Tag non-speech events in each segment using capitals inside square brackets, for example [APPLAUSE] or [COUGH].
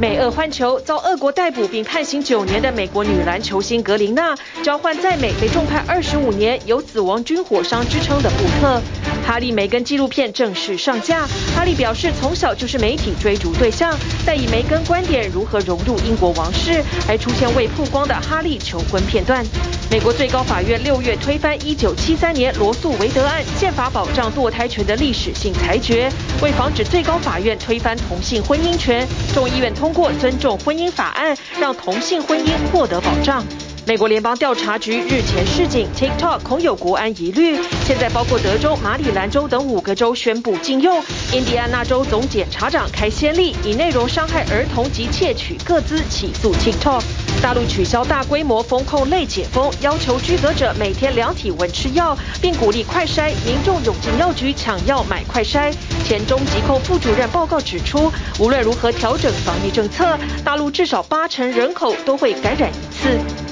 美俄换球，遭俄国逮捕并判刑九年的美国女篮球星格林娜，交换在美被重判二十五年、有死亡军火商之称的布克。哈利梅根纪录片正式上架。哈利表示，从小就是媒体追逐对象，但以梅根观点如何融入英国王室，还出现未曝光的哈利求婚片段。美国最高法院六月推翻一九七三年罗诉韦德案，宪法保障堕胎权的历史性裁决。为防止最高法院推翻同性婚姻权，众议院。通过尊重婚姻法案，让同性婚姻获得保障。美国联邦调查局日前示警，TikTok 恐有国安疑虑。现在包括德州、马里兰州等五个州宣布禁用。印第安纳州总检察长开先例，以内容伤害儿童及窃取个资起诉 TikTok。大陆取消大规模封控类解封，要求居隔者每天量体温吃药，并鼓励快筛，民众涌进药局抢药买快筛。前中疾控副主任报告指出，无论如何调整防疫政策，大陆至少八成人口都会感染一次。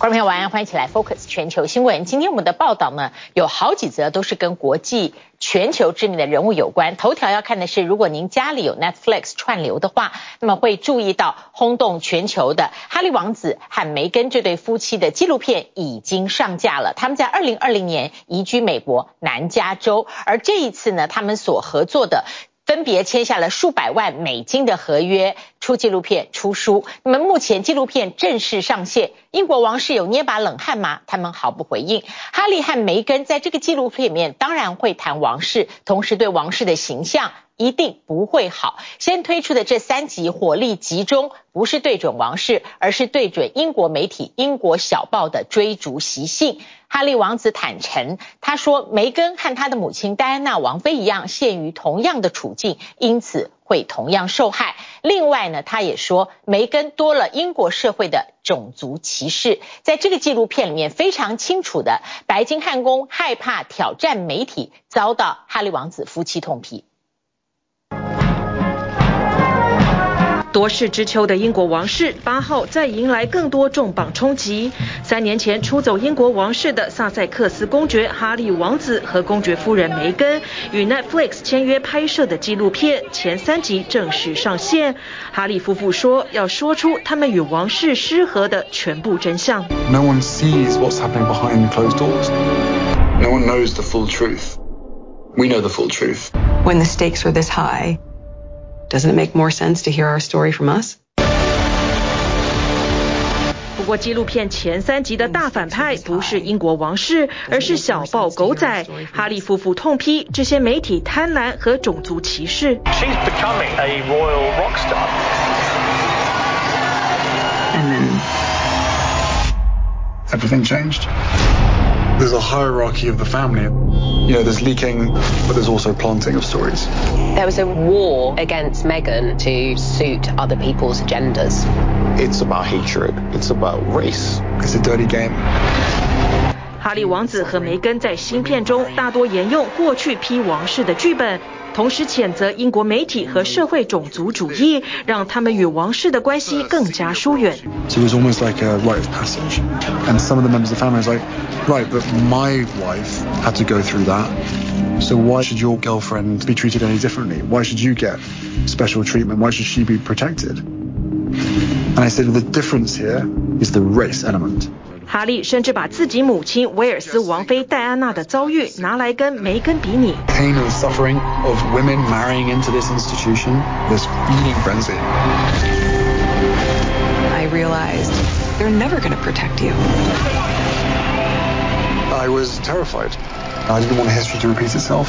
观众朋友晚安，欢迎一起来 Focus 全球新闻。今天我们的报道呢，有好几则都是跟国际全球知名的人物有关。头条要看的是，如果您家里有 Netflix 串流的话，那么会注意到轰动全球的哈利王子和梅根这对夫妻的纪录片已经上架了。他们在二零二零年移居美国南加州，而这一次呢，他们所合作的。分别签下了数百万美金的合约，出纪录片、出书。那么目前纪录片正式上线，英国王室有捏把冷汗吗？他们毫不回应。哈利和梅根在这个纪录片里面当然会谈王室，同时对王室的形象。一定不会好。先推出的这三集火力集中，不是对准王室，而是对准英国媒体《英国小报》的追逐习性。哈利王子坦诚，他说梅根和他的母亲戴安娜王妃一样，陷于同样的处境，因此会同样受害。另外呢，他也说梅根多了英国社会的种族歧视。在这个纪录片里面非常清楚的，白金汉宫害怕挑战媒体，遭到哈利王子夫妻痛批。多事之秋的英国王室八号再迎来更多重磅冲击。三年前出走英国王室的萨塞克斯公爵哈利王子和公爵夫人梅根与 Netflix 签约拍摄的纪录片前三集正式上线。哈利夫妇说要说出他们与王室失和的全部真相。No one sees what's happening behind closed doors. No one knows the full truth. We know the full truth. When the stakes are this high. Doesn't it make more sense to hear our story from us? 不过，纪录片前三集的大反派不是英国王室，而是小报狗仔。哈利夫妇痛批这些媒体贪婪和种族歧视。She's becoming a royal rock star. And then everything changed. There's a hierarchy of the family. You know, there's leaking, but there's also planting of stories. There was a war against Meghan to suit other people's agendas. It's about hatred. It's about race. It's a dirty game. 哈利王子和梅根在新片中大多沿用过去批王室的剧本。 同时谴责英国媒体和社会种族主义，让他们与王室的关系更加疏远。So it was almost like a rite of passage, and some of the members of the family was like, right, but my wife had to go through that, so why should your girlfriend be treated any differently? Why should you get special treatment? Why should she be protected? And I said the difference here is the race element. 哈利甚至把自己母亲威尔斯王妃戴安娜的遭遇拿来跟梅根比拟。Pain and suffering of women marrying into this institution, this feeding frenzy. I realized they're never going to protect you. I was terrified. I didn't want history to repeat itself.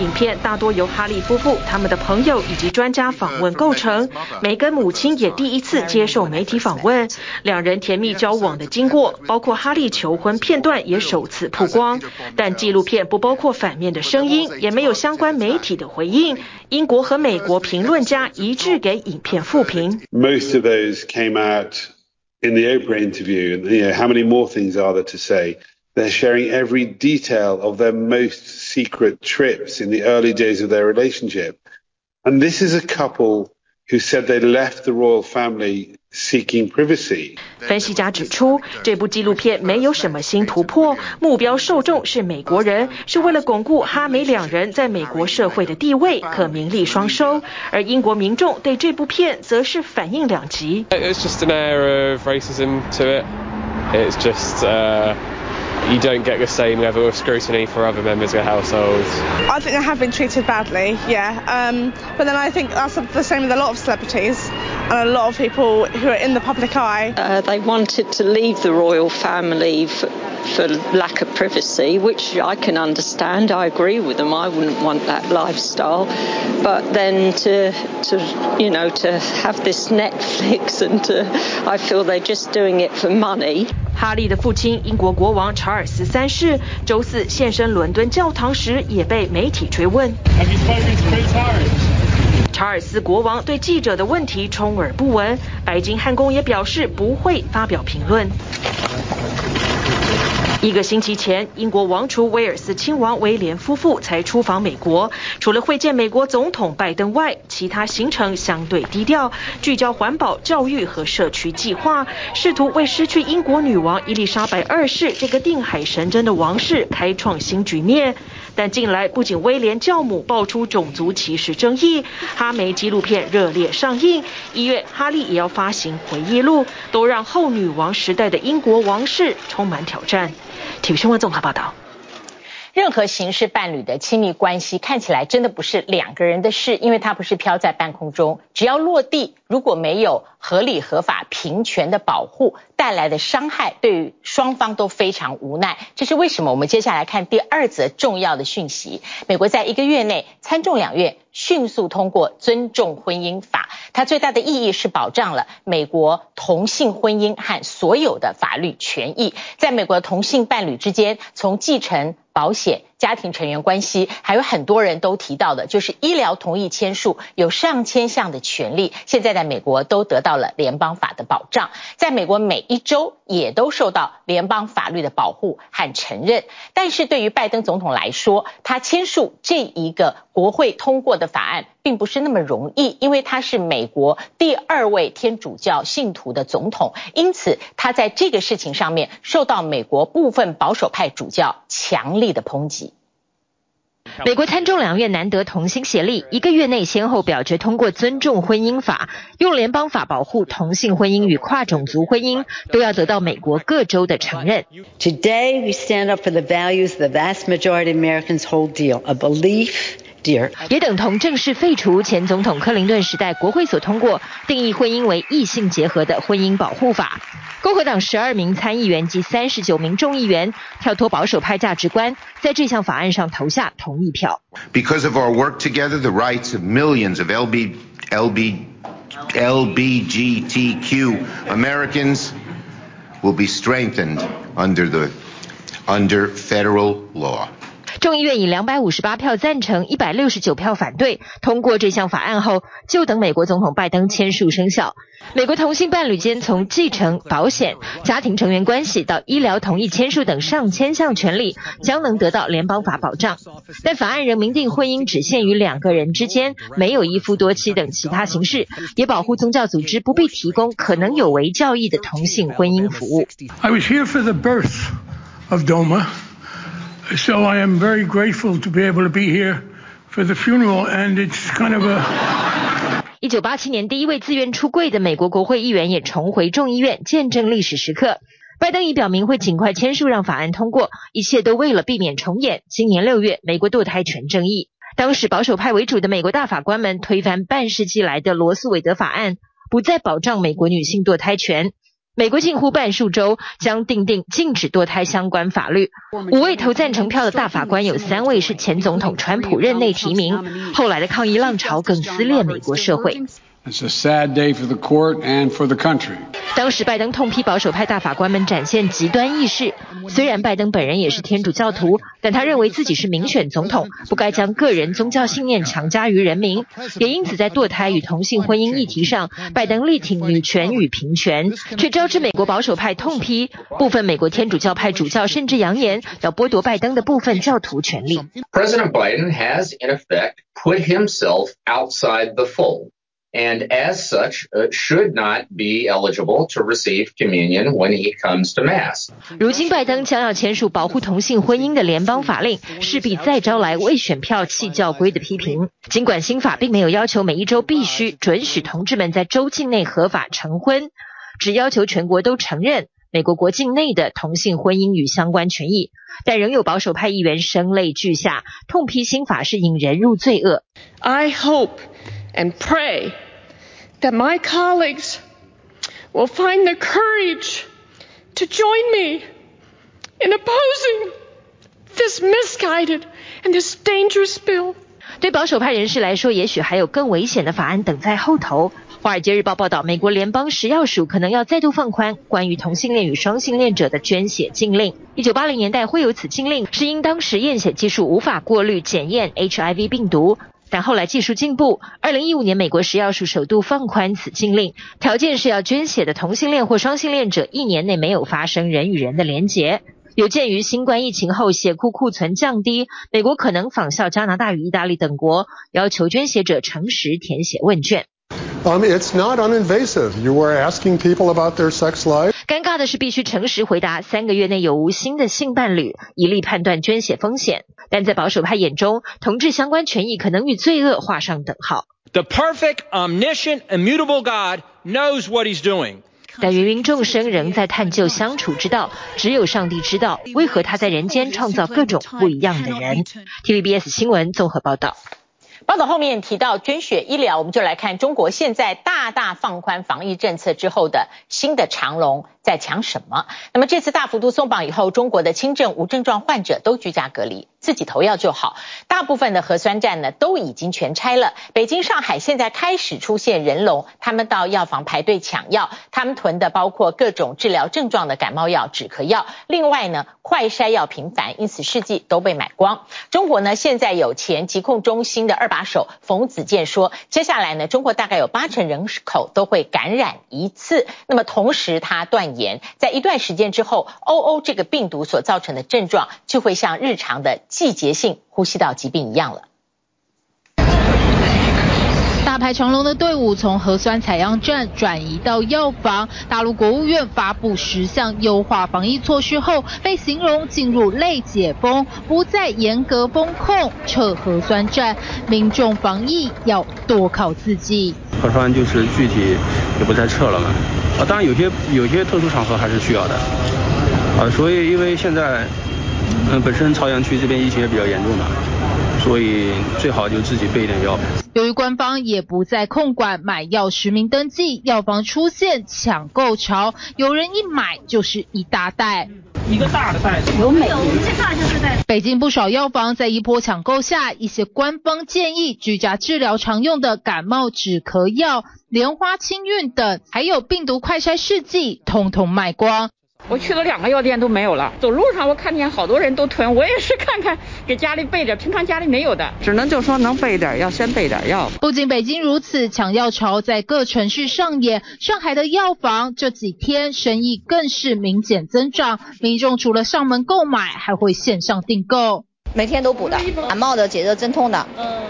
影片大多由哈利夫妇、他们的朋友以及专家访问构成。梅根母亲也第一次接受媒体访问，两人甜蜜交往的经过，包括哈利求婚片段也首次曝光。但纪录片不包括反面的声音，也没有相关媒体的回应。英国和美国评论家一致给影片负评。Most of those came out in the Oprah interview, and you know, how many more things are there to say? They're sharing every detail of their most secret trips in the early days of their relationship. And this is a couple who said they left the royal family seeking privacy. 分析家指出，这部纪录片没有什么新突破，目标受众是美国人，是为了巩固哈美两人在美国社会的地位，可名利双收。而英国民众对这部片则是反应两极。It's just an air of racism to it. It's just, uh, you don't get the same level of scrutiny for other members of households. I think they have been treated badly, yeah. Um, but then I think that's the same with a lot of celebrities. And a lot of people who are in the public eye. Uh, they wanted to leave the royal family for, for lack of privacy, which I can understand. I agree with them. I wouldn't want that lifestyle. But then to, to you know, to have this Netflix and to, I feel they're just doing it for money. 哈利的父亲英国国王查尔斯三世周四现身伦敦教堂时，也被媒体追问。查尔斯国王对记者的问题充耳不闻，白金汉宫也表示不会发表评论。一个星期前，英国王储威尔斯亲王威廉夫妇才出访美国，除了会见美国总统拜登外，其他行程相对低调，聚焦环保、教育和社区计划，试图为失去英国女王伊丽莎白二世这个定海神针的王室开创新局面。但近来不仅威廉教母爆出种族歧视争议，哈梅纪录片热烈上映，一月哈利也要发行回忆录，都让后女王时代的英国王室充满挑战。体育新闻综合报道。任何形式伴侣的亲密关系看起来真的不是两个人的事，因为它不是飘在半空中，只要落地，如果没有合理、合法、平权的保护，带来的伤害对于双方都非常无奈。这是为什么？我们接下来看第二则重要的讯息：美国在一个月内参众两院迅速通过尊重婚姻法，它最大的意义是保障了美国同性婚姻和所有的法律权益，在美国同性伴侣之间，从继承。保险、家庭成员关系，还有很多人都提到的，就是医疗同意签署有上千项的权利，现在在美国都得到了联邦法的保障，在美国每一周也都受到联邦法律的保护和承认。但是对于拜登总统来说，他签署这一个国会通过的法案，并不是那么容易，因为他是美国第二位天主教信徒的总统，因此他在这个事情上面受到美国部分保守派主教强力的抨击。美国参众两院难得同心协力，一个月内先后表决通过尊重婚姻法，用联邦法保护同性婚姻与跨种族婚姻，都要得到美国各州的承认。Today we stand up for the values the vast majority of Americans hold dear, a belief. Dear. 也等同正式废除前总统克林顿时代国会所通过定义婚姻为异性结合的婚姻保护法。共和党十二名参议员及三十九名众议员跳脱保守派价值观，在这项法案上投下同意票。Because of our work together, the rights of millions of LB, LB, LBGTQ Americans will be strengthened under the under federal law. 众议院以两百五十八票赞成、一百六十九票反对通过这项法案后，就等美国总统拜登签署生效。美国同性伴侣间从继承、保险、家庭成员关系到医疗同意签署等上千项权利，将能得到联邦法保障。但法案仍明定婚姻只限于两个人之间，没有一夫多妻等其他形式，也保护宗教组织不必提供可能有违教义的同性婚姻服务。I was here for the birth of Doma. So I am very grateful to be able to be here for the funeral, and it's kind of a. [LAUGHS] 一九八七年，第一位自愿出柜的美国国会议员也重回众议院，见证历史时刻。拜登已表明会尽快签署让法案通过，一切都为了避免重演今年六月美国堕胎权争议。当时保守派为主的美国大法官们推翻半世纪来的罗斯韦德法案，不再保障美国女性堕胎权。美国近乎半数州将订定禁止堕胎相关法律。五位投赞成票的大法官有三位是前总统川普任内提名。后来的抗议浪潮更撕裂美国社会。It's a sad day for the court and for the country. 当时拜登痛批保守派大法官们展现极端意识。虽然拜登本人也是天主教徒，但他认为自己是民选总统，不该将个人宗教信念强加于人民。也因此，在堕胎与同性婚姻议题上，拜登力挺女权与平权，却招致美国保守派痛批。部分美国天主教派主教甚至扬言要剥夺拜登的部分教徒权利。President Biden has in effect put himself outside the fold. And as such uh, should not be eligible to receive communion when he comes to mass. 如今拜登将要签署保护同性婚姻的联邦法令，势必再招来为选票弃教规的批评。尽管新法并没有要求每一州必须准许同志们在州境内合法成婚，只要求全国都承认美国国境内的同性婚姻与相关权益，但仍有保守派议员声泪俱下，痛批新法是引人入罪恶。I hope. And pray that my colleagues will find the courage to join me in opposing this misguided and this dangerous bill. 对保守派人士来说，也许还有更危险的法案等在后头。华尔街日报报道，美国联邦食药署可能要再度放宽关于同性恋与双性恋者的捐血禁令。一九八零年代会有此禁令，是因当时验血技术无法过滤检验 HIV 病毒。但后来技术进步，二零一五年美国食药署首度放宽此禁令，条件是要捐血的同性恋或双性恋者一年内没有发生人与人的连结。有鉴于新冠疫情后血库库存降低，美国可能仿效加拿大与意大利等国，要求捐血者诚实填写问卷。Um, it's not uninvasive. You were asking people about their sex life. 尴尬的是，必须诚实回答三个月内有无新的性伴侣，以利判断捐血风险。但在保守派眼中，同志相关权益可能与罪恶画上等号。The perfect, omniscient, immutable God knows what he's doing. 但芸芸众生仍在探究相处之道，只有上帝知道为何他在人间创造各种不一样的人。TVBS 新闻综合报道。报道后面提到捐血医疗，我们就来看中国现在大大放宽防疫政策之后的新的长龙在抢什么？那么这次大幅度松绑以后，中国的轻症无症状患者都居家隔离。自己投药就好，大部分的核酸站呢都已经全拆了。北京、上海现在开始出现人龙，他们到药房排队抢药，他们囤的包括各种治疗症状的感冒药、止咳药。另外呢，快筛药频繁，因此试剂都被买光。中国呢现在有前疾控中心的二把手冯子健说，接下来呢，中国大概有八成人口都会感染一次。那么同时他断言，在一段时间之后，OO 这个病毒所造成的症状就会像日常的。季节性呼吸道疾病一样了。大排长龙的队伍从核酸采样站转移到药房。大陆国务院发布十项优化防疫措施后，被形容进入类解封，不再严格封控，撤核酸站，民众防疫要多靠自己。核酸就是具体也不再撤了嘛。啊，当然有些有些特殊场合还是需要的。啊，所以因为现在。嗯，本身朝阳区这边疫情也比较严重嘛，所以最好就自己备一点药。由于官方也不再控管买药实名登记，药房出现抢购潮，有人一买就是一大袋，一个大的袋子有美。我们这大就是袋。北京不少药房在一波抢购下，一些官方建议居家治疗常用的感冒止咳药、莲花清运等，还有病毒快筛试剂，统统卖光。我去了两个药店都没有了，走路上我看见好多人都囤，我也是看看给家里备着，平常家里没有的，只能就说能备点药先备点药。不仅北京如此，抢药潮在各城市上演，上海的药房这几天生意更是明显增长，民众除了上门购买，还会线上订购。每天都补的，感冒的、解热镇痛的，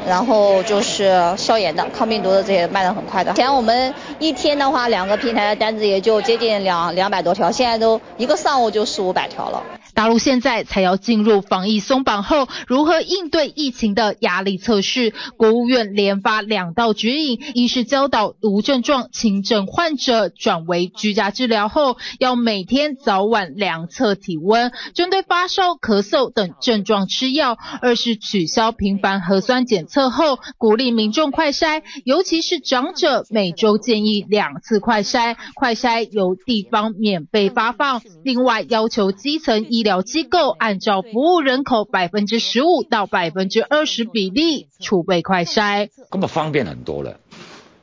然后就是消炎的、抗病毒的这些卖的很快的。以前我们一天的话，两个平台的单子也就接近两两百多条，现在都一个上午就四五百条了。大陆现在才要进入防疫松绑后，如何应对疫情的压力测试。国务院连发两道指引，一是教导无症状轻症患者转为居家治疗后，要每天早晚量测体温，针对发烧、咳嗽等症状吃药；二是取消频繁核酸检测后，鼓励民众快筛，尤其是长者，每周建议两次快筛，快筛由地方免费发放。另外，要求基层医疗疗机构按照服务人口百分之十五到百分之二十比例储备快筛，根本方便很多了。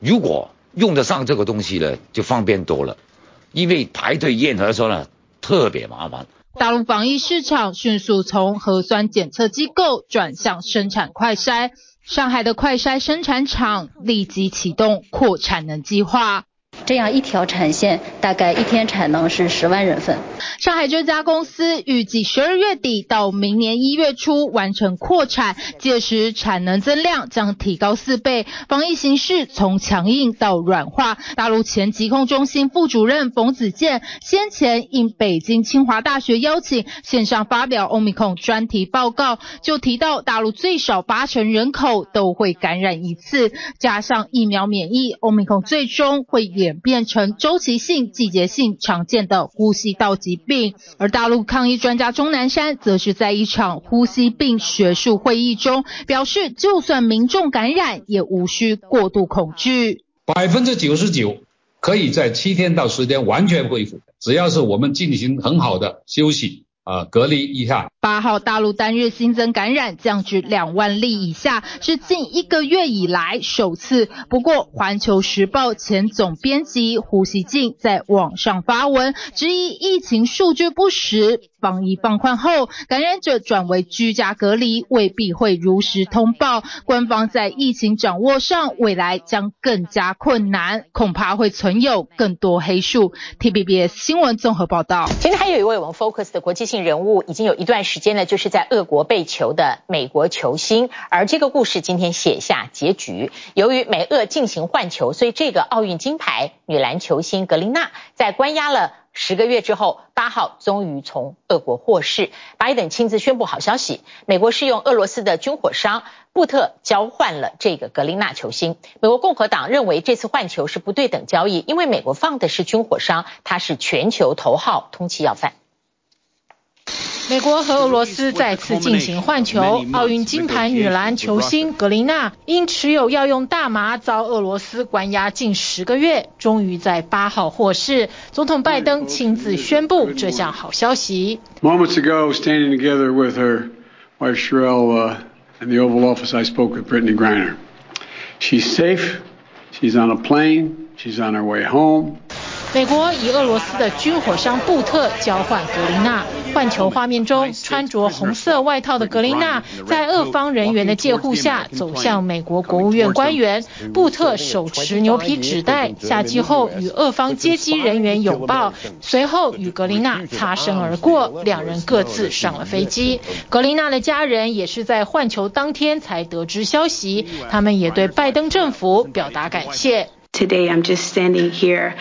如果用得上这个东西呢，就方便多了。因为排队验核酸呢，特别麻烦。大陆防疫市场迅速从核酸检测机构转向生产快筛，上海的快筛生产厂立即启动扩产能计划。这样一条产线大概一天产能是十万人份。上海这家公司预计十二月底到明年一月初完成扩产，届时产能增量将提高四倍，防疫形势从强硬到软化。大陆前疾控中心副主任冯子健先前应北京清华大学邀请线上发表欧米孔专题报告，就提到大陆最少八成人口都会感染一次，加上疫苗免疫，欧米孔最终会演变成周期性、季节性常见的呼吸道疾病。而大陆抗疫专家钟南山则是在一场呼吸病学术会议中表示，就算民众感染，也无需过度恐惧。百分之九十九可以在七天到十天完全恢复，只要是我们进行很好的休息。呃，隔离一下。八号大陆单日新增感染降至两万例以下，是近一个月以来首次。不过，《环球时报》前总编辑胡锡进在网上发文，质疑疫情数据不实。防疫放宽后，感染者转为居家隔离，未必会如实通报。官方在疫情掌握上，未来将更加困难，恐怕会存有更多黑数。tbbs 新闻综合报道。今天还有一位我们 Focus 的国际性人物，已经有一段时间呢，就是在俄国被囚的美国球星。而这个故事今天写下结局。由于美俄进行换球，所以这个奥运金牌女篮球星格林娜在关押了。十个月之后，八号终于从俄国获释。拜登亲自宣布好消息：美国是用俄罗斯的军火商布特交换了这个格林娜球星。美国共和党认为这次换球是不对等交易，因为美国放的是军火商，他是全球头号通缉要犯。美国和俄罗斯再次进行换球，奥运金牌女篮球星格琳娜因持有药用大麻遭俄罗斯关押近十个月，终于在八号获释。总统拜登亲自宣布这项好消息。Moments ago, standing together with her wife Sherelle in the Oval Office, I spoke with Brittany Griner. She's safe. She's on a plane. She's on her way home. 美国以俄罗斯的军火商布特交换格林娜。换球画面中，穿着红色外套的格林娜在俄方人员的戒护下走向美国国务院官员。布特手持牛皮纸袋，下机后与俄方接机人员拥抱，随后与格林娜擦身而过，两人各自上了飞机。格林娜的家人也是在换球当天才得知消息，他们也对拜登政府表达感谢。Today I'm just standing here,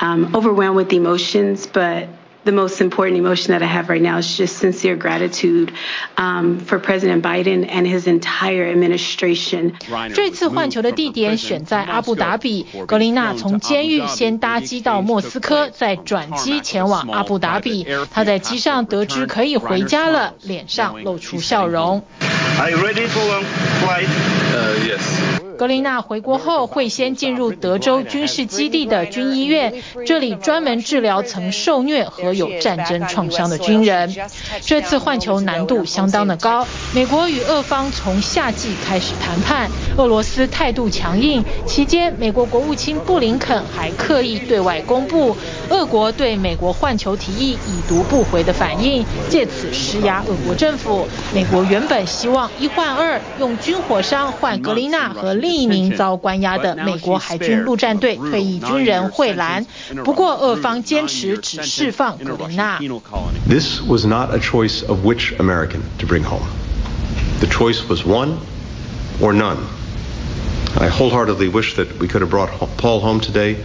um, overwhelmed with emotions, but the most important emotion that I have right now is just sincere gratitude um, for President Biden and his entire administration. 这次换球的地点选在阿布达比，格琳娜从监狱先搭机到莫斯科，再转机前往阿布达比。她在机上得知可以回家了，脸上露出笑容。Are you ready for a flight? Uh, yes. 格林娜回国后会先进入德州军事基地的军医院，这里专门治疗曾受虐和有战争创伤的军人。这次换球难度相当的高，美国与俄方从夏季开始谈判，俄罗斯态度强硬。期间，美国国务卿布林肯还刻意对外公布俄国对美国换球提议已读不回的反应，借此施压俄国政府。美国原本希望一换二，用军火商换格林娜和。另一名遭关押的美国海军陆战队退役军人惠兰，不过俄方坚持只释放格琳娜。This was not a choice of which American to bring home. The choice was one or none. I wholeheartedly wish that we could have brought Paul home today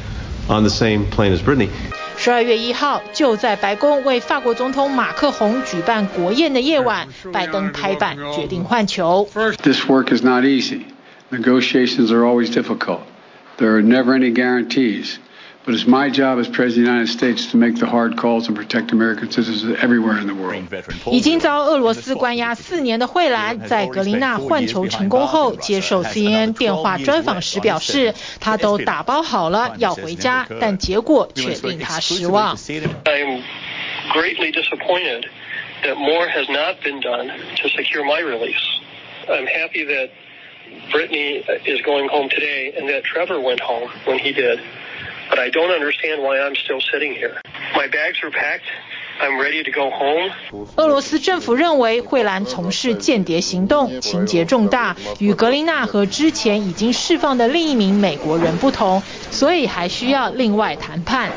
on the same plane as Brittany. 十二月一号，就在白宫为法国总统马克宏举办国宴的夜晚，拜登拍板决定换球。This work is not easy. Negotiations are always difficult. There are never any guarantees. But it's my job as President of the United States to make the hard calls and protect American citizens everywhere in the world. 已经遭俄罗斯关押四年的惠兰，在格琳娜换球成功后，接受 CNN 电话专访时表示，他都打包好了要回家，但结果却令他失望。I'm greatly disappointed that more has not been done to secure my release. I'm happy that Brittany is going home today, and that Trevor went home when he did. But I don't understand why I'm still sitting here. My bags are packed. I'm ready to go home. 俄罗斯政府认为惠兰从事间谍行动，情节重大，与格林纳和之前已经释放的另一名美国人不同，所以还需要另外谈判。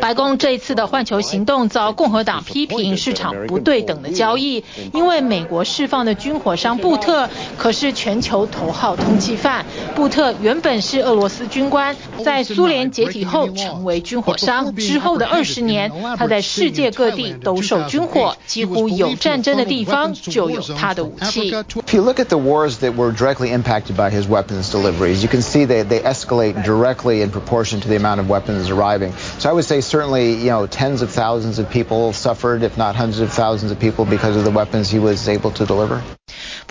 白宫这一次的换球行动遭共和党批评是场不对等的交易，因为美国释放的军火商布特可是全球头号通缉犯。布特原本是俄罗斯军官，在苏联解体后成为军火商，之后的二十年，他在世界各地 兜售军火，几乎有战争的地方就有他的武器。If you look at the wars that were directly impacted by his weapons deliveries, you can see that they escalate directly in proportion to the amount of weapons arriving. So I would say certainly, you know, tens of thousands of people suffered, if not hundreds of thousands of people because of the weapons he was able to deliver.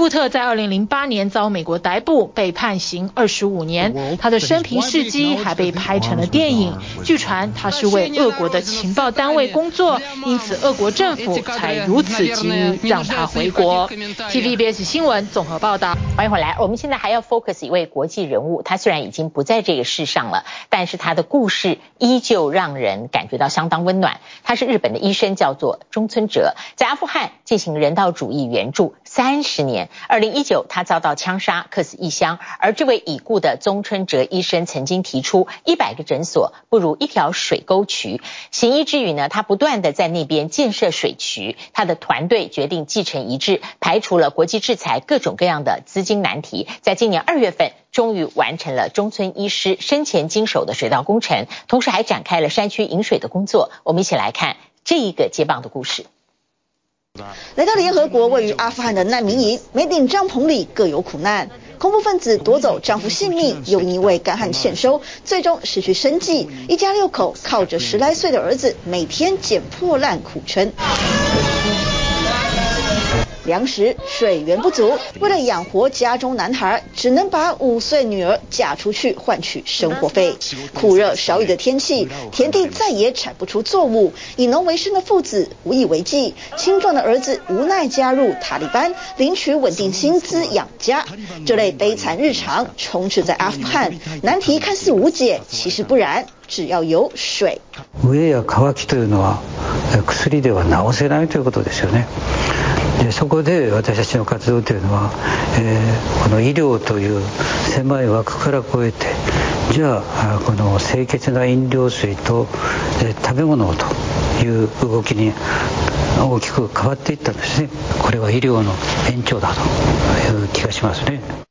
布特在二零零八年遭美国逮捕，被判刑二十五年。他的生平事迹还被拍成了电影。据传他是为俄国的情报单位工作，因此俄国政府才如此急于让他回国。TVBS 新闻综合报道。欢迎回来，我们现在还要 focus 一位国际人物，他虽然已经不在这个世上了，但是他的故事依旧让人感觉到相当温暖。他是日本的医生，叫做中村哲，在阿富汗进行人道主义援助三十年。二零一九，他遭到枪杀，客死异乡。而这位已故的中村哲医生曾经提出，一百个诊所不如一条水沟渠。行医之余呢，他不断地在那边建设水渠。他的团队决定继承遗志，排除了国际制裁各种各样的资金难题。在今年二月份，终于完成了中村医师生前经手的水道工程，同时还展开了山区引水的工作。我们一起来看这一个接棒的故事。来到联合国位于阿富汗的难民营，每顶帐篷里各有苦难。恐怖分子夺走丈夫性命，又因为干旱欠收，最终失去生计。一家六口靠着十来岁的儿子，每天捡破烂苦撑。粮食、水源不足，为了养活家中男孩，只能把五岁女儿嫁出去换取生活费。酷热少雨的天气，田地再也产不出作物，以农为生的父子无以为继。青壮的儿子无奈加入塔利班，领取稳定薪资养家。这类悲惨日常充斥在阿富汗，难题看似无解，其实不然，只要有水。でそこで私たちの活動というのは、えー、この医療という狭い枠から超えてじゃあこの清潔な飲料水と、えー、食べ物をという動きに大きく変わっていったんですねこれは医療の延長だという気がしますね。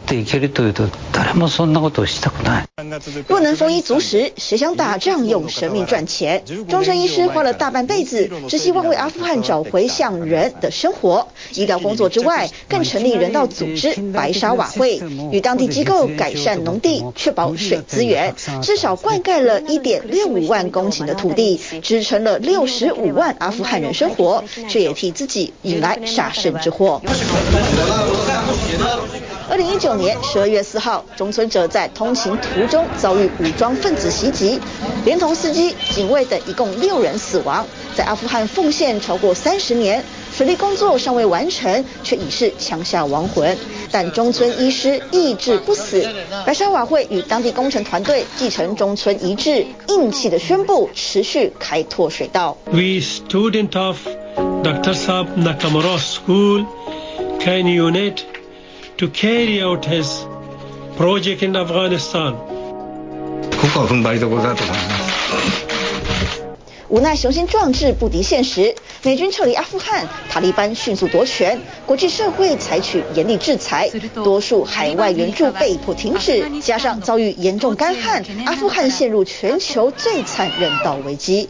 っていけるというと谁もそんなことをしたくない。若能丰衣足食，谁想打仗用生命赚钱？中村医师花了大半辈子，只希望为阿富汗找回像人的生活。医疗工作之外，更成立人道组织白沙瓦会，与当地机构改善农地，确保水资源，至少灌溉了一点六五万公顷的土地，支撑了六十五万阿富汗人生活，却也替自己引来杀身之祸。 二零一九年十二月四号，中村哲在通勤途中遭遇武装分子袭击，连同司机、警卫等一共六人死亡。在阿富汗奉献超过三十年，水利工作尚未完成，却已是枪下亡魂。但中村医师意志不死，白沙瓦会与当地工程团队继承中村遗志，硬气的宣布持续开拓水道。We student of Dr. Saab Nakamura School can unite To carry out his project in Afghanistan。无奈雄心壮志不敌现实，美军撤离阿富汗，塔利班迅速夺权，国际社会采取严厉制裁，多数海外援助被迫停止，加上遭遇严重干旱，阿富汗陷入全球最惨人道危机。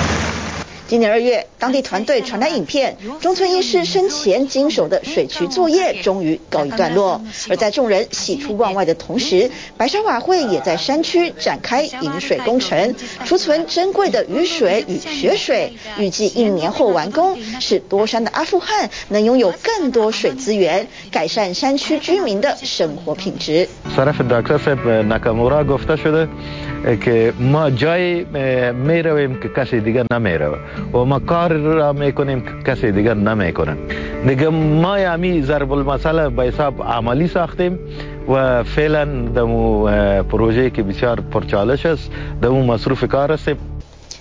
今年二月，当地团队传来影片，中村医师生前经手的水渠作业终于告一段落。而在众人喜出望外的同时，白沙瓦会也在山区展开引水工程，储存珍贵的雨水与雪水，预计一年后完工，使多山的阿富汗能拥有更多水资源，改善山区居民的生活品质。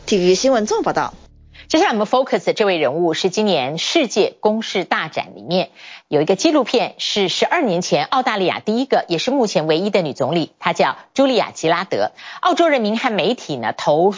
体育新闻综合报道。接下来我们 focus 的这位人物是今年世界公视大展里面有一个纪录片，是十二年前澳大利亚第一个也是目前唯一的女总理，她叫茱莉亚·吉拉德。澳洲人民和媒体呢投。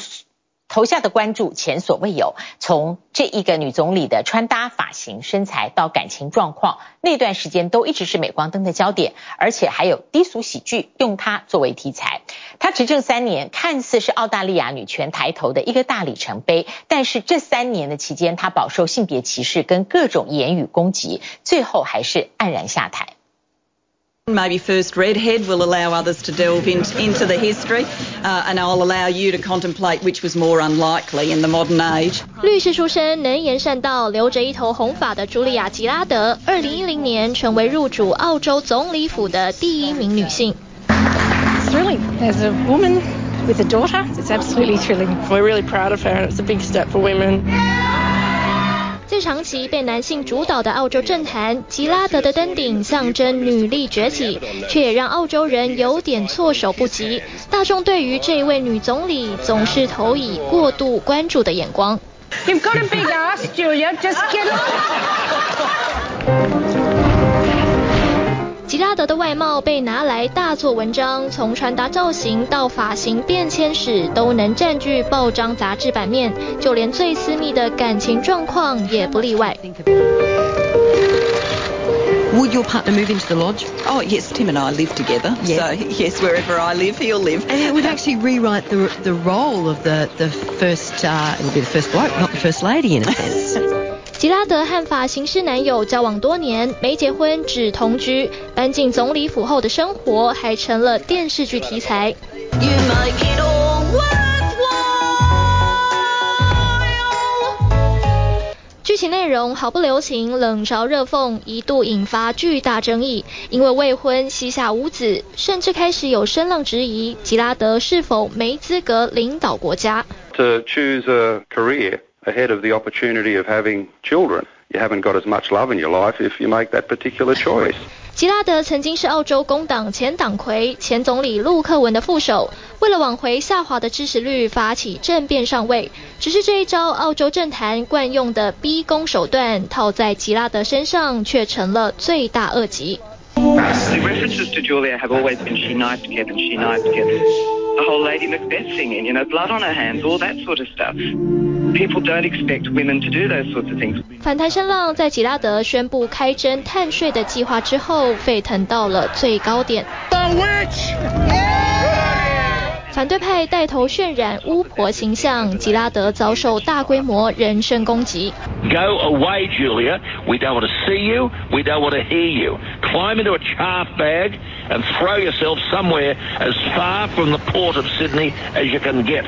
投下的关注前所未有，从这一个女总理的穿搭、发型、身材到感情状况，那段时间都一直是镁光灯的焦点，而且还有低俗喜剧用她作为题材。她执政三年，看似是澳大利亚女权抬头的一个大里程碑，但是这三年的期间，她饱受性别歧视跟各种言语攻击，最后还是黯然下台。Maybe first redhead will allow others to delve into the history, and I'll allow you to contemplate which was more unlikely in the modern age. 律师出身、能言善道、留着一头红发的茱莉亚·吉拉德，二零一零年成为入主澳洲总理府的第一名女性。It's thrilling. As a woman with a daughter, it's absolutely thrilling. We're really proud of her, and it's a big step for women. 在长期被男性主导的澳洲政坛，吉拉德的登顶象征女力崛起，却也让澳洲人有点措手不及。大众对于这位女总理总是投以过度关注的眼光。You've got a big ass, Julia. Just get on. 吉拉德的外貌被拿来大做文章，从穿搭造型到发型变迁史都能占据报章杂志版面，就连最私密的感情状况也不例外。Would your partner move into the lodge? Oh yes, Tim and I live together. Yes. So yes, wherever I live, he'll live. And it would actually rewrite the the role of the the first. Uh, it would be the first bloke, not the first lady, in a sense. 吉拉德和发型师男友交往多年，没结婚，只同居。搬进总理府后的生活还成了电视剧题材。剧情内容毫不留情，冷嘲热讽，一度引发巨大争议。因为未婚，膝下无子，甚至开始有声浪质疑吉拉德是否没资格领导国家。To choose a career. Ahead of the opportunity of having children, you haven't got as much love in your life if you make that particular choice. 吉拉德曾经是澳洲工党前党魁、前总理陆克文的副手，为了挽回下滑的支持率，发起政变上位。只是这一招澳洲政坛惯用的逼宫手段，套在吉拉德身上却成了罪大恶极。The whole Lady Macbeth singing, you know, blood on her hands, all that sort of stuff. People don't expect women to do those sorts of things. 反弹声浪在吉拉德宣布开征碳税的计划之后沸腾到了最高点。The witch! Yeah! 反对派带头渲染巫婆形象，吉拉德遭受大规模人身攻击。Go away, Julia. We don't want to see you. We don't want to hear you. Climb into a chaff bag. And throw yourself somewhere as far from the port of Sydney as you can get.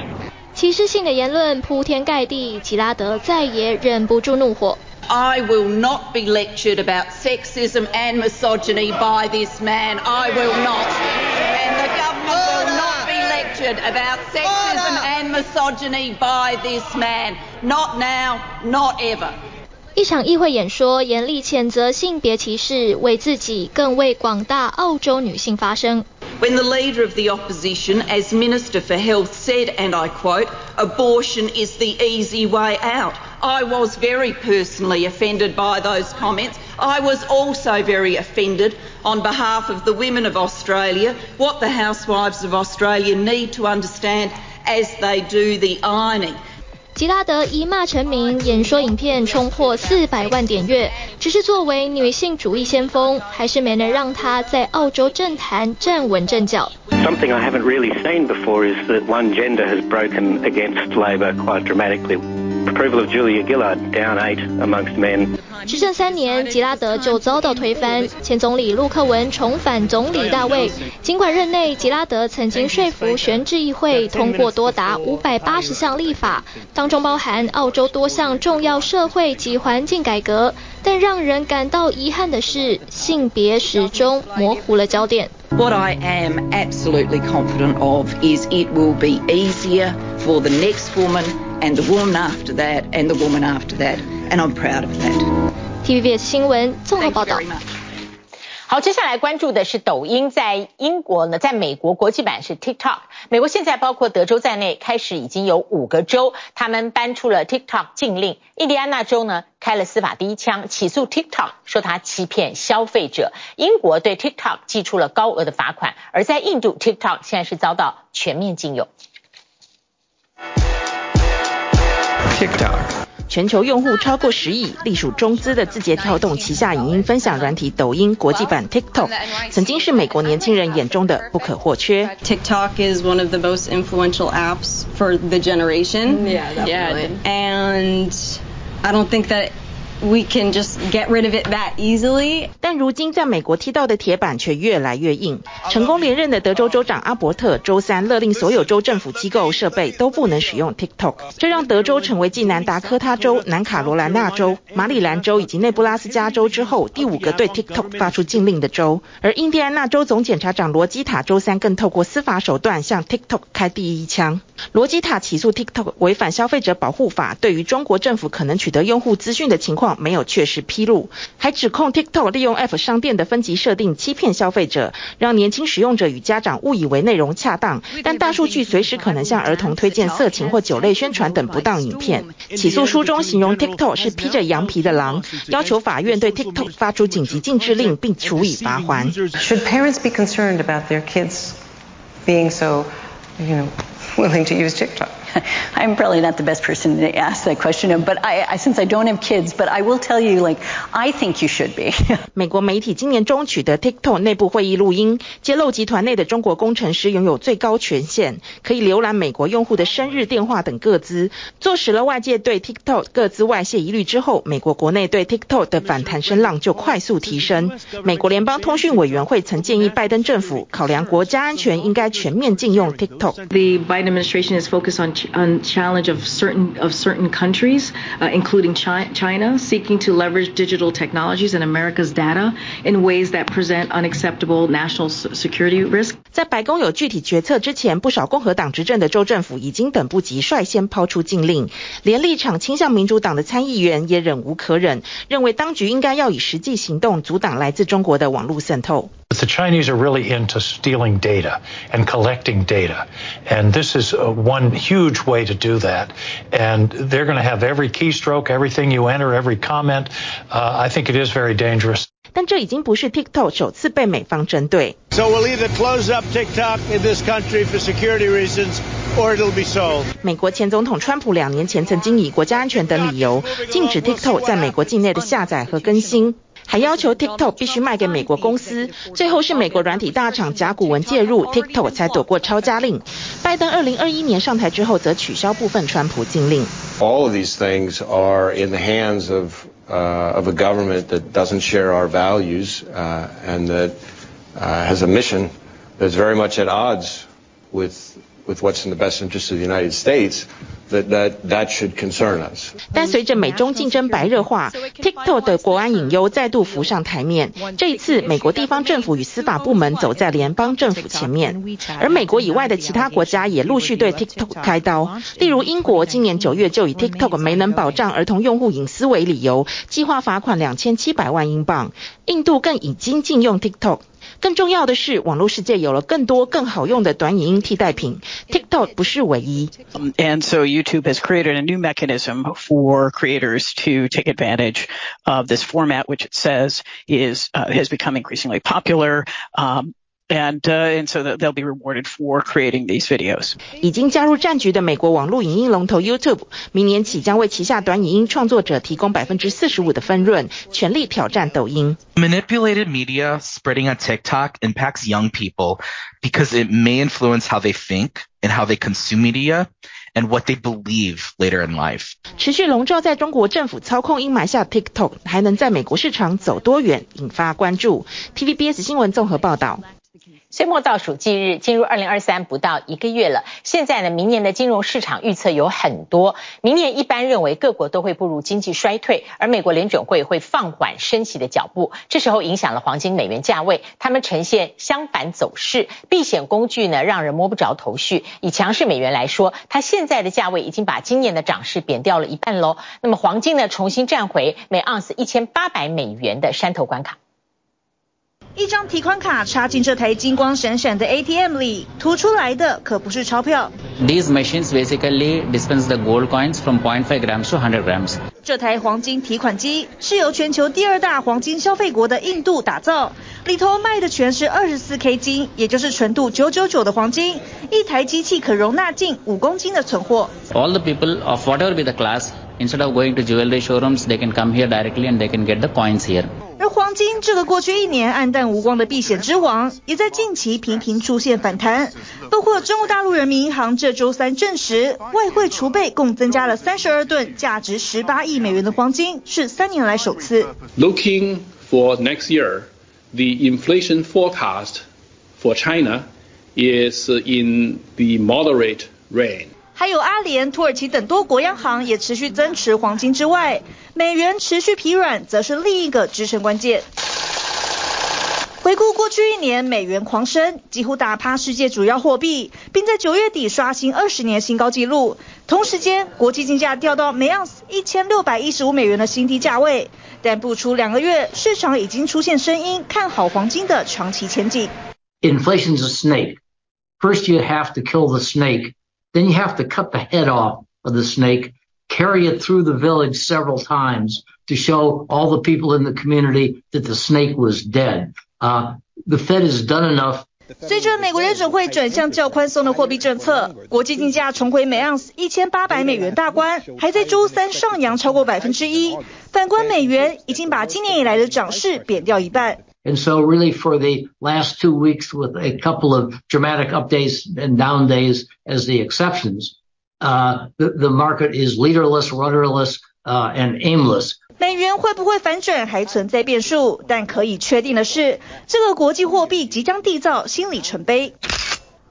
歧视性的言论铺天盖地，吉拉德再也忍不住怒火。I will not be lectured about sexism and misogyny by this man. I will not. And the government will not be lectured about sexism and misogyny by this man. Not now, not ever. 一场议会演说，严厉谴责性别歧视，为自己更为广大澳洲女性发声。When the leader of the opposition, as Minister for Health, said, and I quote, "Abortion is the easy way out," I was very personally offended by those comments. I was also very offended on behalf of the women of Australia, what the housewives of Australia need to understand as they do the ironing. 吉拉德一骂成名，演说影片冲破四百万点阅。只是作为女性主义先锋，还是没能让她在澳洲政坛站稳阵脚。Something I haven't really seen before is that one gender has broken against Labor quite dramatically. Approval of Julia Gillard down eight amongst men. 执政三年，吉拉德就遭到推翻。前总理陆克文重返总理大位，尽管任内吉拉德曾经说服悬置议会通过多达五百八十项立法，当中包含澳洲多项重要社会及环境改革，但让人感到遗憾的是，性别始终模糊了焦点。What I am absolutely confident of is it will be easier for the next woman and the woman after that and the woman after that, and I'm proud of that. TVBS 新闻综合报道。好，接下来关注的是抖音在英国呢，在美国国际版是 TikTok。美国现在包括德州在内，开始已经有五个州，他们搬出了 TikTok 禁令。印第安纳州呢，开了司法第一枪，起诉 TikTok，说他欺骗消费者。英国对 TikTok 寄出了高额的罚款，而在印度，TikTok 现在是遭到全面禁用。TikTok。全球用户超过十亿，隶属中资的字节跳动旗下影音分享软体抖音国际版 TikTok，曾经是美国年轻人眼中的不可或缺。TikTok is one of the most influential apps for the generation. Yeah, definitely. And I don't think that We can just get rid of it that easily. 但如今在美国踢到的铁板却越来越硬。成功连任的德州州长阿伯特周三勒令所有州政府机构设备都不能使用 TikTok，这让德州成为继南达科他州、南卡罗来纳州、马里兰州以及内布拉斯加州之后第五个对 TikTok 发出禁令的州。而印第安纳州总检察长罗基塔周三更透过司法手段向 TikTok 开第一枪。罗基塔起诉 TikTok 违反消费者保护法，对于中国政府可能取得用户资讯的情况。没有确实披露，还指控 TikTok 利用 App 商店的分级设定欺骗消费者，让年轻使用者与家长误以为内容恰当，但大数据随时可能向儿童推荐色情或酒类宣传等不当影片。起诉书中形容 TikTok 是披着羊皮的狼，要求法院对 TikTok 发出紧急禁制令并处以罚锾。Should parents be concerned about their kids being so, you know, willing to use TikTok? [LAUGHS] I'm probably not the best person to ask that question, but I, I since I don't have kids, but I will tell you, like, I think you should be. [LAUGHS] 美国媒体今年中取得 TikTok 内部会议录音，揭露集团内的中国工程师拥有最高权限，可以浏览美国用户的生日、电话等个资，坐实了外界对 TikTok 个资外泄疑虑之后，美国国内对 TikTok 的反弹声浪就快速提升。美国联邦通讯委员会曾建议拜登政府考量国家安全，应该全面禁用 TikTok。The Biden administration is focused on on challenge of certain of certain countries, uh, including China, seeking to leverage digital technologies and America's data in ways that present unacceptable national security risk. 在白宫有具体决策之前，不少共和党执政的州政府已经等不及，率先抛出禁令。连立场倾向民主党的参议员也忍无可忍，认为当局应该要以实际行动阻挡来自中国的网络渗透。The Chinese are really into stealing data and collecting data, and this is one huge way to do that. And they're going to have every keystroke, everything you enter, every comment. Uh, I think it is very dangerous. 但这已经不是 TikTok 首次被美方针对。So we'll either close up TikTok in this country for security reasons, or it'll be sold. 美国前总统川普两年前曾经以国家安全等理由禁止 TikTok 在美国境内的下载和更新。 还要求 TikTok 必须卖给美国公司，最后是美国软体大厂甲骨文介入，TikTok 才躲过抄家令。拜登二零二一年上台之后，则取消部分川普禁令。All of these things are in the hands of, uh, of a government that doesn't share our values, uh, and that uh, has a mission that's very much at odds with with what's in the best interest of the United States. That, that, that should concern us. 但随着美中竞争白热化，TikTok 的国安隐忧再度浮上台面。这一次，美国地方政府与司法部门走在联邦政府前面，而美国以外的其他国家也陆续对 TikTok 开刀。例如，英国今年九月就以 TikTok 没能保障儿童用户隐私为理由，计划罚款两千七百万英镑。印度更已经禁用 TikTok。更重要的是，网络世界有了更多更好用的短影音替代品，TikTok 不是唯一。And so YouTube has created a new mechanism for creators to take advantage of this format, which it says is uh, has become increasingly popular. Um, and uh, and so that they'll be rewarded for creating these videos. 已经加入战局的美国网络影音龙头 YouTube，明年起将为旗下短影音创作者提供百分之四十五的分润，全力挑战抖音。Manipulated media spreading on TikTok impacts young people because it may influence how they think and how they consume media. And what they believe later in life。持续笼罩在中国政府操控阴霾下，TikTok 还能在美国市场走多远，引发关注。TVBS 新闻综合报道。 岁末倒数计日，进入二零二三不到一个月了。现在呢，明年的金融市场预测有很多。明年一般认为各国都会步入经济衰退，而美国联准会会放缓升息的脚步，这时候影响了黄金、美元价位，它们呈现相反走势。避险工具呢，让人摸不着头绪。以强势美元来说，它现在的价位已经把今年的涨势贬掉了一半喽。那么黄金呢，重新站回每盎司一千八百美元的山头关卡。一张提款卡插进这台金光闪闪的 ATM 里，吐出来的可不是钞票。These machines basically dispense the gold coins from 0.5 grams to 100 grams。这台黄金提款机是由全球第二大黄金消费国的印度打造，里头卖的全是 24K 金，也就是纯度999的黄金。一台机器可容纳近五公斤的存货。All the people of whatever be the class, instead of going to jewelry showrooms, they can come here directly and they can get the coins here. 黄金这个过去一年黯淡无光的避险之王，也在近期频频出现反弹。包括中国大陆人民银行这周三证实，外汇储备共增加了三十二吨，价值十八亿美元的黄金，是三年来首次。Looking for next year, the inflation forecast for China is in the moderate range. 还有阿联、土耳其等多国央行也持续增持黄金之外，美元持续疲软，则是另一个支撑关键。回顾过去一年，美元狂升，几乎打趴世界主要货币，并在九月底刷新二十年新高纪录。同时间，国际金价掉到每盎司一千六百一十五美元的新低价位。但不出两个月，市场已经出现声音看好黄金的长期前景。Inflation is a snake. First, you have to kill the snake. Then you have to cut the head off of the snake, carry it through the village several times to show all the people in the community that the snake was dead. Uh, the Fed has done enough. 随着美国联准会转向较宽松的货币政策，国际金价重回每盎司一千八百美元大关，还在周三上扬超过百分之一。反观美元，已经把今年以来的涨势贬掉一半。 And so really for the last two weeks with a couple of dramatic up days and down days as the exceptions, uh, the, the market is leaderless, rudderless, uh, and aimless. 美元会不会反转还存在变数，但可以确定的是，这个国际货币即将缔造新里程碑。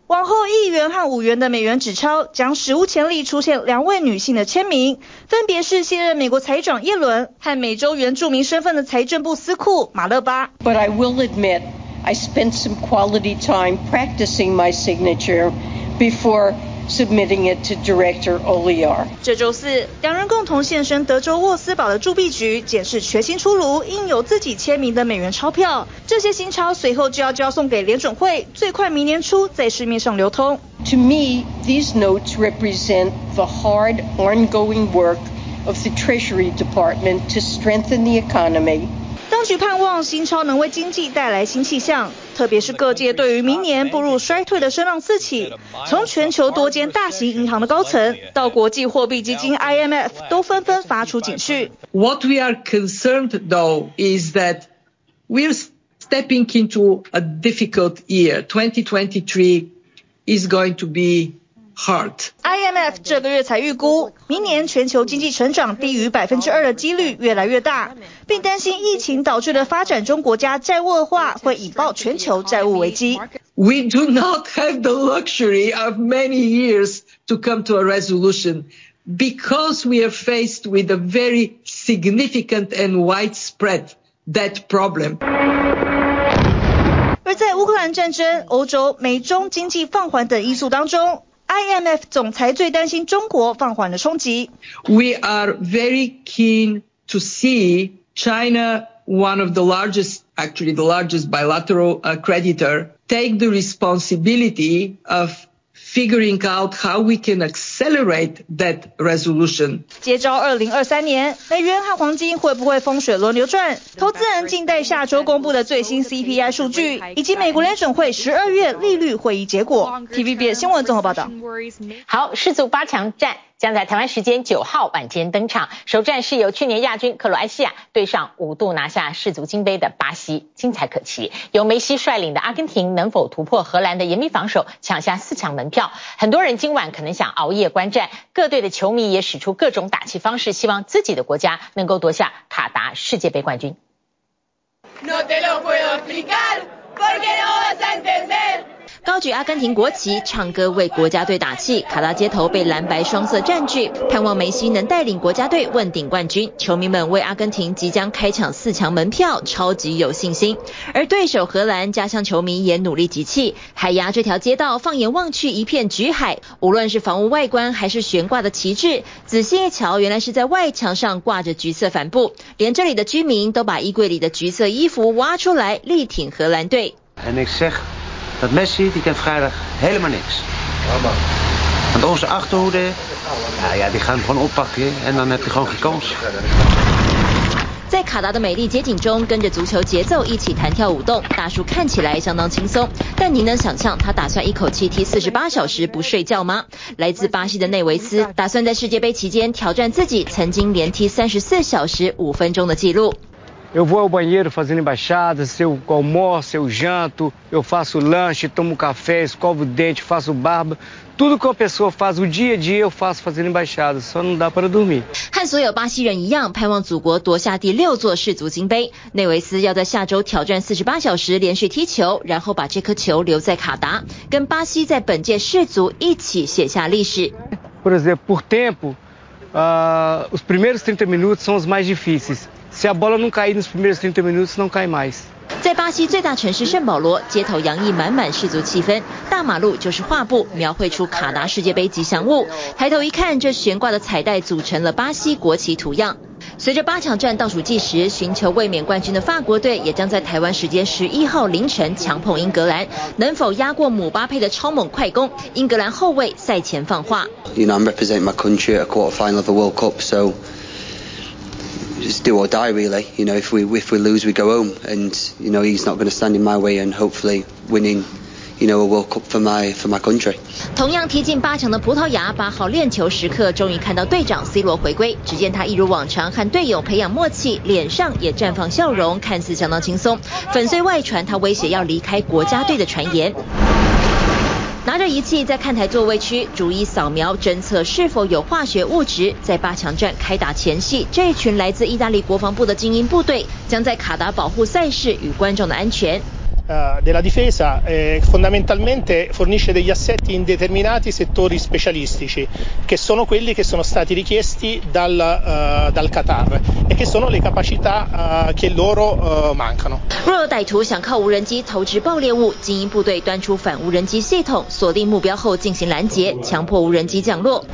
往后一元和五元的美元纸钞将史无前例出现两位女性的签名，分别是现任美国财长耶伦和美洲原住民身份的财政部司库马勒巴。But I will admit, I spent some quality time practicing my signature before submitting it to Director Oliar。这周四，两人共同现身德州沃斯堡的铸币局，检视全新出炉印有自己签名的美元钞票。这些新钞随后就要交送给联准会，最快明年初在市面上流通。To me, these notes represent the hard, ongoing work of the Treasury Department to strengthen the economy. 当局盼望新钞能为经济带来新气象，特别是各界对于明年步入衰退的声浪四起，从全球多间大型银行的高层到国际货币基金 IMF 都纷纷发出警讯。What we are concerned though is that we're stepping into a difficult year. 2023 is going to be hard. IMF 这个月才预估，明年全球经济成长低于百分之二的几率越来越大，并担心疫情导致的发展中国家债务恶化会引爆全球债务危机。We do not have the luxury of many years to come to a resolution because we are faced with a very significant and widespread debt problem. 而在乌克兰战争、欧洲、美中经济放缓等因素当中。IMF 总裁最担心中国放缓的冲击。We are very keen to see China, one of the largest, actually the largest bilateral creditor, take the responsibility of figuring out how we can accelerate that resolution. 接招二零二三年，美元和黄金会不会风水轮流转？投资人静待下周公布的最新 CPI 数据，以及美国联准会十二月利率会议结果。TVBS 新闻综合报道。好，世足八强战。将在台湾时间九号晚间登场，首战是由去年亚军克罗埃西亚对上五度拿下世足金杯的巴西，精彩可期。由梅西率领的阿根廷能否突破荷兰的严密防守，抢下四强门票？很多人今晚可能想熬夜观战，各队的球迷也使出各种打气方式，希望自己的国家能够夺下卡达世界杯冠军。举阿根廷国旗，唱歌为国家队打气。卡拉街头被蓝白双色占据，盼望梅西能带领国家队问鼎冠军。球迷们为阿根廷即将开抢四强门票超级有信心。而对手荷兰家乡球迷也努力集气。海牙这条街道，放眼望去一片橘海，无论是房屋外观还是悬挂的旗帜，仔细一瞧，原来是在外墙上挂着橘色帆布。连这里的居民都把衣柜里的橘色衣服挖出来，力挺荷兰队。Dat Messi, die kent vrijdag helemaal niks. Want onze achterhoede, ja, ja, die gaan hem gewoon oppakken en dan heb je gewoon geen kans. 在卡达的美丽街景中，跟着足球节奏一起弹跳舞动，大叔看起来相当轻松。但你能想象他打算一口气踢四十八小时不睡觉吗？来自巴西的内维斯打算在世界杯期间挑战自己曾经连踢三十四小时五分钟的记录。Eu vou ao banheiro fazendo embaixadas, eu almoço, eu janto, eu faço lanche, tomo café, escovo o dente, faço barba. Tudo que uma pessoa faz o dia a dia, eu faço fazendo embaixadas, só não dá para dormir. 和所有巴西人一样，盼望祖国夺下第六座世足金杯。内维斯要在下周挑战四十八小时连续踢球，然后把这颗球留在卡达，跟巴西在本届世足一起写下历史。Por exemplo, por tempo, uh, os primeiros 30 minutos são os mais difíceis. Se a bola não cair nos primeiros 30 minutos, não cai mais. 在巴西最大城市圣保罗，街头洋溢满满氏族气氛，大马路就是画布，描绘出卡达世界杯吉祥物。抬头一看，这悬挂的彩带组成了巴西国旗图样。随着八强战倒数计时，寻求卫冕冠军的法国队也将在台湾时间十一号凌晨强碰英格兰，能否压过姆巴佩的超猛快攻？英格兰后卫赛前放话：You know, I'm representing my country at a quarter final of the World Cup, so. Just do or die, really. You know, if we if we lose, we go home, and you know he's not going to stand in my way, and hopefully winning, you know, a World Cup for my for my country. 同样踢进八强的葡萄牙，八号练球时刻终于看到队长 C 罗回归。只见他一如往常和队友培养默契，脸上也绽放笑容，看似相当轻松。粉碎外传他威胁要离开国家队的传言。拿着仪器在看台座位区逐一扫描侦测是否有化学物质。在八强战开打前夕，这群来自意大利国防部的精英部队将在卡达保护赛事与观众的安全。Uh, della difesa eh, fondamentalmente fornisce degli assetti in determinati settori specialistici che sono quelli che sono stati richiesti dal, uh, dal Qatar e che sono le capacità uh, che loro uh, mancano. 若有歹徒想靠无人机投掷爆裂物，精英部队端出反无人机系统，锁定目标后进行拦截，强迫无人机降落。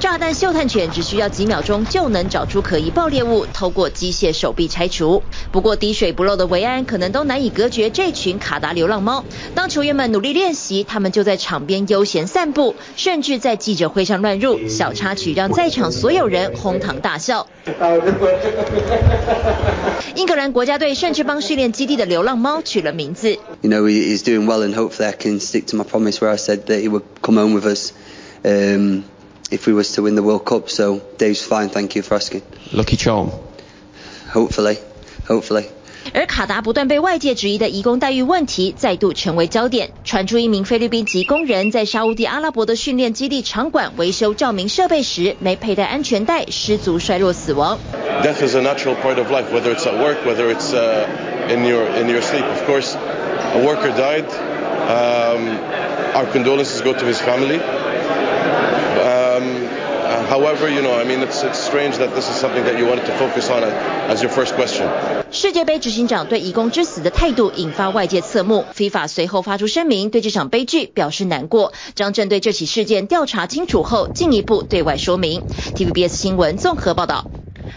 炸弹嗅探犬只需要几秒钟就能找出可疑爆裂物，透过机械手臂拆除。不过滴水不漏的维安可能都难以隔绝这群卡达流浪猫。当球员们努力练习，他们就在场边悠闲散步，甚至在记者会上乱入。小插曲让在场所有人哄堂大笑。英格兰国家队甚至帮训练基地的流浪猫取了名字。You know, he's doing well and hopefully I can stick to my promise where I said that he would come home with us. Um, if we was to win the World Cup. So Dave's fine, thank you for asking. Lucky charm. Hopefully, hopefully. 而卡达不断被外界质疑的移工待遇问题再度成为焦点，传出一名菲律宾籍工人在沙乌地阿拉伯的训练基地场馆维修照明设备时没佩戴安全带，失足摔落死亡。Death is a natural part of life, whether it's at work, whether it's uh, in your in your sleep. Of course, a worker died. Um, our condolences go to his family. However, you know, I mean, it's it's strange that this is something that you wanted to focus on as your first question. 世界杯执行长对义工之死的态度引发外界侧目，FIFA 随后发出声明，对这场悲剧表示难过，将针对这起事件调查清楚后进一步对外说明。TVBS 新闻综合报道。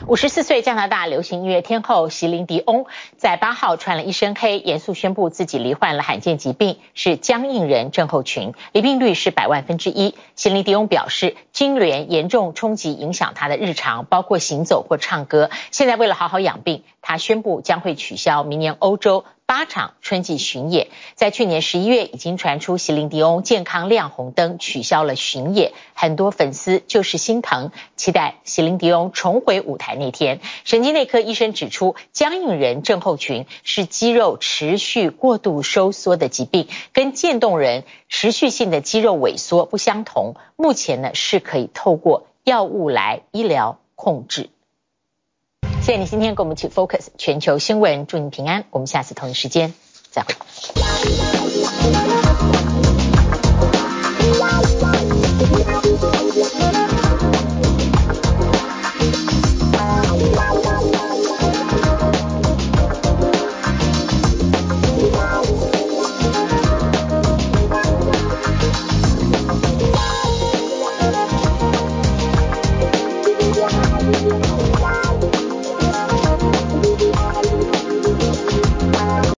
五十四岁加拿大流行音乐天后席琳迪翁在八号穿了一身黑，严肃宣布自己罹患了罕见疾病，是僵硬人症候群，罹病率是百万分之一。席琳迪翁表示，痙攣严重冲击影响他的日常，包括行走或唱歌。现在为了好好养病，他宣布将会取消明年欧洲。八场春季巡演，在去年十一月已经传出席琳迪翁健康亮红灯，取消了巡演。很多粉丝就是心疼，期待席琳迪翁重回舞台那天。神经内科医生指出，僵硬人症候群是肌肉持续过度收缩的疾病，跟渐冻人持续性的肌肉萎缩不相同。目前呢是可以透过药物来医疗控制。谢谢你今天跟我们一起 focus 全球新闻，祝你平安。我们下次同一时间再会。